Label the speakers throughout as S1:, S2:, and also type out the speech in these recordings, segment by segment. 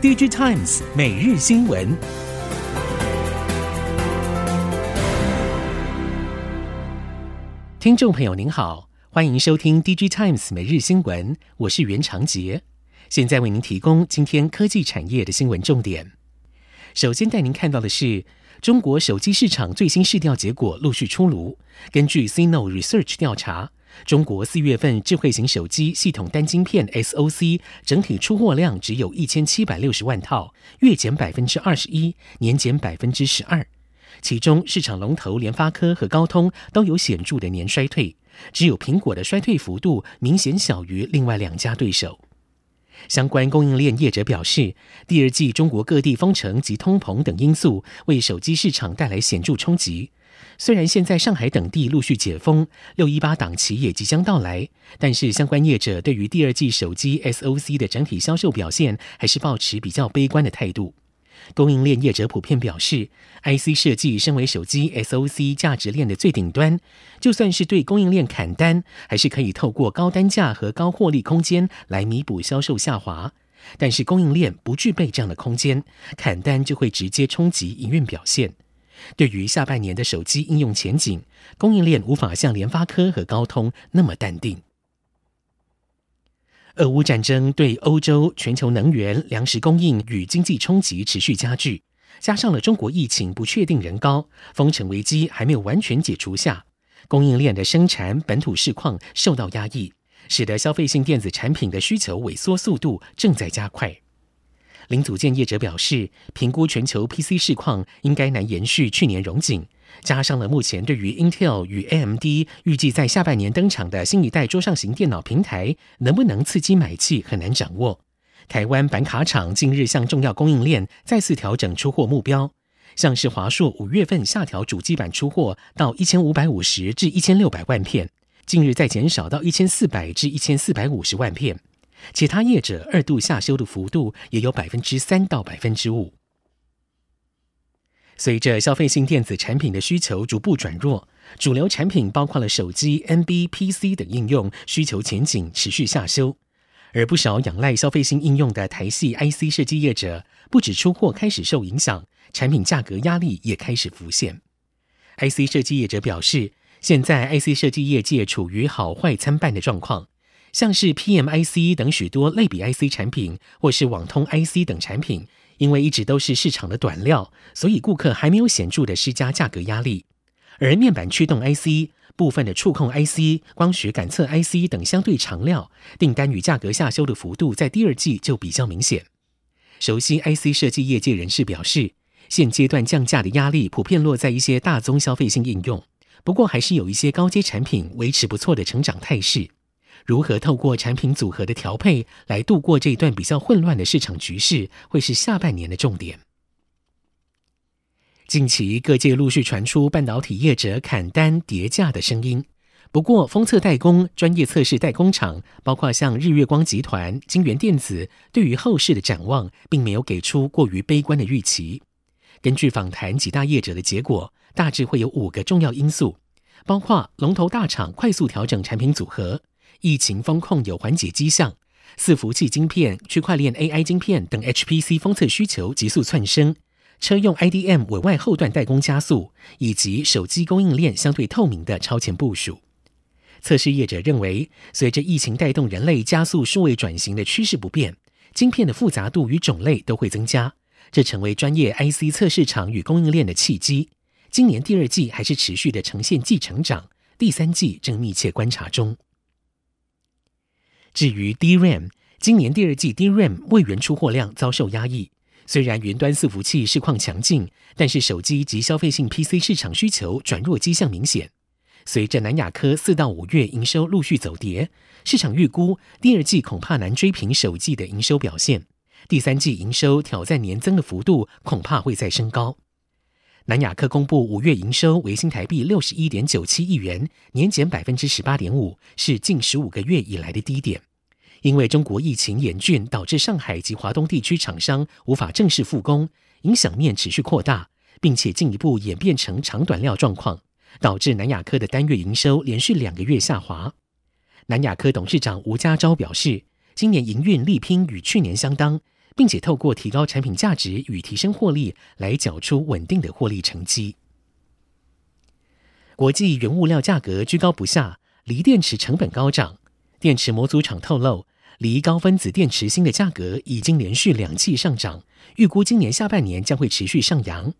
S1: DG Times 每日新闻，听众朋友您好，欢迎收听 DG Times 每日新闻，我是袁长杰，现在为您提供今天科技产业的新闻重点。首先带您看到的是，中国手机市场最新市调结果陆续出炉，根据 CNO Research 调查。中国四月份智慧型手机系统单晶片 SoC 整体出货量只有一千七百六十万套，月减百分之二十一，年减百分之十二。其中，市场龙头联发科和高通都有显著的年衰退，只有苹果的衰退幅度明显小于另外两家对手。相关供应链业者表示，第二季中国各地封城及通膨等因素为手机市场带来显著冲击。虽然现在上海等地陆续解封，六一八档期也即将到来，但是相关业者对于第二季手机 SoC 的整体销售表现还是抱持比较悲观的态度。供应链业者普遍表示，IC 设计身为手机 SoC 价值链的最顶端，就算是对供应链砍单，还是可以透过高单价和高获利空间来弥补销售下滑。但是供应链不具备这样的空间，砍单就会直接冲击营运表现。对于下半年的手机应用前景，供应链无法像联发科和高通那么淡定。俄乌战争对欧洲、全球能源、粮食供应与经济冲击持续加剧，加上了中国疫情不确定仍高，封城危机还没有完全解除下，供应链的生产本土市况受到压抑，使得消费性电子产品的需求萎缩速度正在加快。零组件业者表示，评估全球 PC 市况应该难延续去年荣景，加上了目前对于 Intel 与 AMD 预计在下半年登场的新一代桌上型电脑平台能不能刺激买气很难掌握。台湾板卡厂近日向重要供应链再次调整出货目标，像是华硕五月份下调主机板出货到一千五百五十至一千六百万片，近日再减少到一千四百至一千四百五十万片。其他业者二度下修的幅度也有百分之三到百分之五。随着消费性电子产品的需求逐步转弱，主流产品包括了手机、NB、PC 等应用需求前景持续下修，而不少仰赖消费性应用的台系 IC 设计业者，不止出货开始受影响，产品价格压力也开始浮现。IC 设计业者表示，现在 IC 设计业界处于好坏参半的状况。像是 PMIC 等许多类比 IC 产品，或是网通 IC 等产品，因为一直都是市场的短料，所以顾客还没有显著的施加价格压力。而面板驱动 IC、部分的触控 IC、光学感测 IC 等相对长料，订单与价格下修的幅度在第二季就比较明显。熟悉 IC 设计业界人士表示，现阶段降价的压力普遍落在一些大宗消费性应用，不过还是有一些高阶产品维持不错的成长态势。如何透过产品组合的调配来度过这一段比较混乱的市场局势，会是下半年的重点。近期各界陆续传出半导体业者砍单跌价的声音，不过封测代工、专业测试代工厂，包括像日月光集团、金源电子，对于后市的展望，并没有给出过于悲观的预期。根据访谈几大业者的结果，大致会有五个重要因素，包括龙头大厂快速调整产品组合。疫情封控有缓解迹象，伺服器晶片、区块链 AI 晶片等 HPC 封测需求急速窜升，车用 IDM 委外后段代工加速，以及手机供应链相对透明的超前部署。测试业者认为，随着疫情带动人类加速数位转型的趋势不变，晶片的复杂度与种类都会增加，这成为专业 IC 测试厂与供应链的契机。今年第二季还是持续的呈现季成长，第三季正密切观察中。至于 DRAM，今年第二季 DRAM 未元出货量遭受压抑。虽然云端伺服器市况强劲，但是手机及消费性 PC 市场需求转弱迹象明显。随着南亚科四到五月营收陆续走跌，市场预估第二季恐怕难追平首季的营收表现。第三季营收挑战年增的幅度恐怕会再升高。南亚科公布五月营收为新台币六十一点九七亿元，年减百分之十八点五，是近十五个月以来的低点。因为中国疫情严峻，导致上海及华东地区厂商无法正式复工，影响面持续扩大，并且进一步演变成长短料状况，导致南亚科的单月营收连续两个月下滑。南亚科董事长吴家昭表示，今年营运力拼与去年相当，并且透过提高产品价值与提升获利来缴出稳定的获利成绩。国际原物料价格居高不下，锂电池成本高涨。电池模组厂透露，锂高分子电池芯的价格已经连续两季上涨，预估今年下半年将会持续上扬。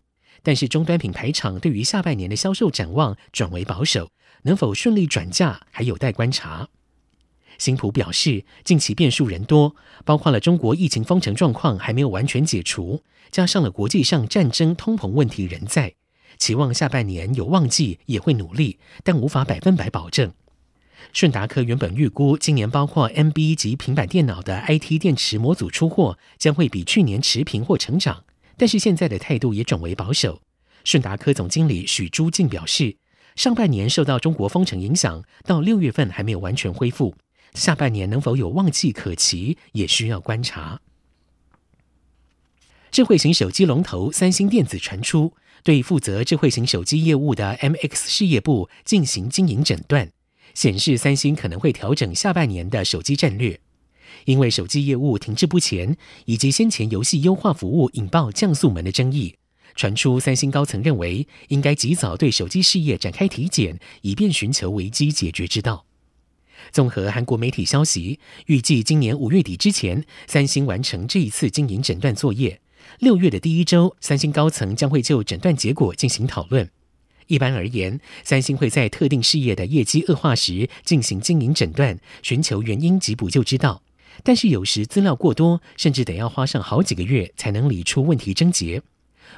S1: 但是终端品牌厂对于下半年的销售展望转为保守，能否顺利转嫁还有待观察。新普表示，近期变数人多，包括了中国疫情封城状况还没有完全解除，加上了国际上战争、通膨问题仍在。期望下半年有旺季，也会努力，但无法百分百保证。顺达科原本预估今年包括 M B 及平板电脑的 IT 电池模组出货将会比去年持平或成长，但是现在的态度也转为保守。顺达科总经理许朱进表示，上半年受到中国封城影响，到六月份还没有完全恢复，下半年能否有旺季可期，也需要观察。智慧型手机龙头三星电子传出，对负责智慧型手机业务的 MX 事业部进行经营诊断，显示三星可能会调整下半年的手机战略，因为手机业务停滞不前，以及先前游戏优化服务引爆降速门的争议，传出三星高层认为应该及早对手机事业展开体检，以便寻求危机解决之道。综合韩国媒体消息，预计今年五月底之前，三星完成这一次经营诊断作业。六月的第一周，三星高层将会就诊断结果进行讨论。一般而言，三星会在特定事业的业绩恶化时进行经营诊断，寻求原因及补救之道。但是有时资料过多，甚至得要花上好几个月才能理出问题症结。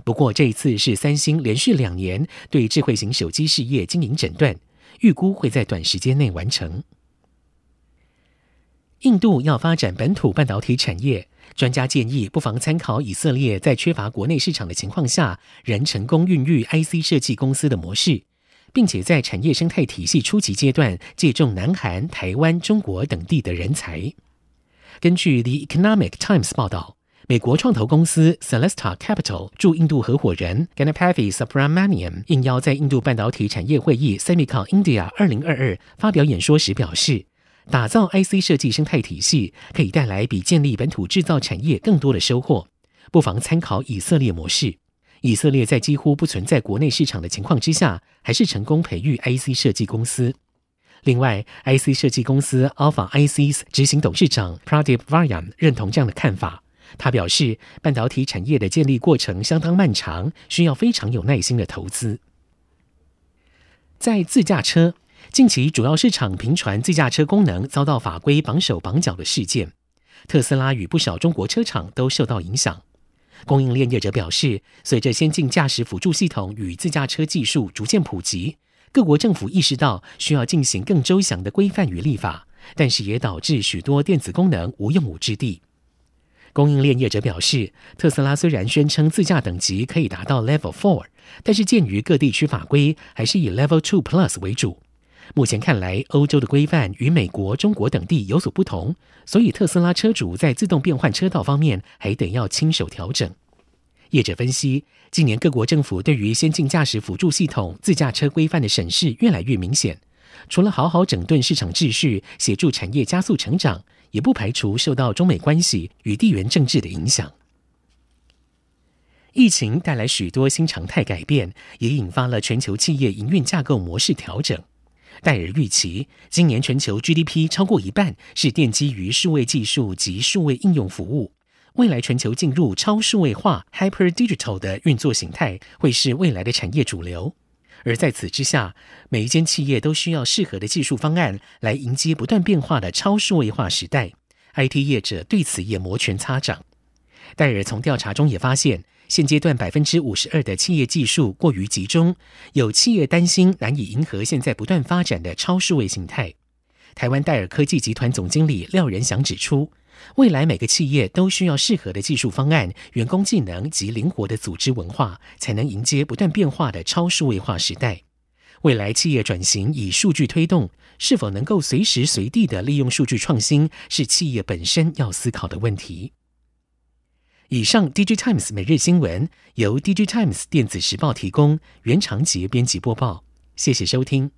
S1: 不过这一次是三星连续两年对智慧型手机事业经营诊断，预估会在短时间内完成。印度要发展本土半导体产业。专家建议，不妨参考以色列在缺乏国内市场的情况下，仍成功孕育 IC 设计公司的模式，并且在产业生态体系初级阶段借重南韩、台湾、中国等地的人才。根据《The Economic Times》报道，美国创投公司 Celesta Capital 驻印度合伙人 Ganapathy Subramaniam 应邀在印度半导体产业会议 Semicon India 二零二二发表演说时表示。打造 IC 设计生态体系，可以带来比建立本土制造产业更多的收获。不妨参考以色列模式。以色列在几乎不存在国内市场的情况之下，还是成功培育 IC 设计公司。另外，IC 设计公司 Alpha ICs 执行董事长 Pradeep Varyan 认同这样的看法。他表示，半导体产业的建立过程相当漫长，需要非常有耐心的投资。在自驾车。近期主要市场频传自驾车功能遭到法规绑手绑脚的事件，特斯拉与不少中国车厂都受到影响。供应链业者表示，随着先进驾驶辅助系统与自驾车技术逐渐普及，各国政府意识到需要进行更周详的规范与立法，但是也导致许多电子功能无用武之地。供应链业者表示，特斯拉虽然宣称自驾等级可以达到 Level Four，但是鉴于各地区法规，还是以 Level Two Plus 为主。目前看来，欧洲的规范与美国、中国等地有所不同，所以特斯拉车主在自动变换车道方面还得要亲手调整。业者分析，近年各国政府对于先进驾驶辅助系统自驾车规范的审视越来越明显，除了好好整顿市场秩序，协助产业加速成长，也不排除受到中美关系与地缘政治的影响。疫情带来许多新常态改变，也引发了全球企业营运架构模式调整。戴尔预期，今年全球 GDP 超过一半是奠基于数位技术及数位应用服务。未来全球进入超数位化 （Hyper Digital） 的运作形态，会是未来的产业主流。而在此之下，每一间企业都需要适合的技术方案来迎接不断变化的超数位化时代。IT 业者对此也摩拳擦掌。戴尔从调查中也发现，现阶段百分之五十二的企业技术过于集中，有企业担心难以迎合现在不断发展的超数位形态。台湾戴尔科技集团总经理廖仁祥指出，未来每个企业都需要适合的技术方案、员工技能及灵活的组织文化，才能迎接不断变化的超数位化时代。未来企业转型以数据推动，是否能够随时随地的利用数据创新，是企业本身要思考的问题。以上 D J Times 每日新闻由 D J Times 电子时报提供，原长杰编辑播报。谢谢收听。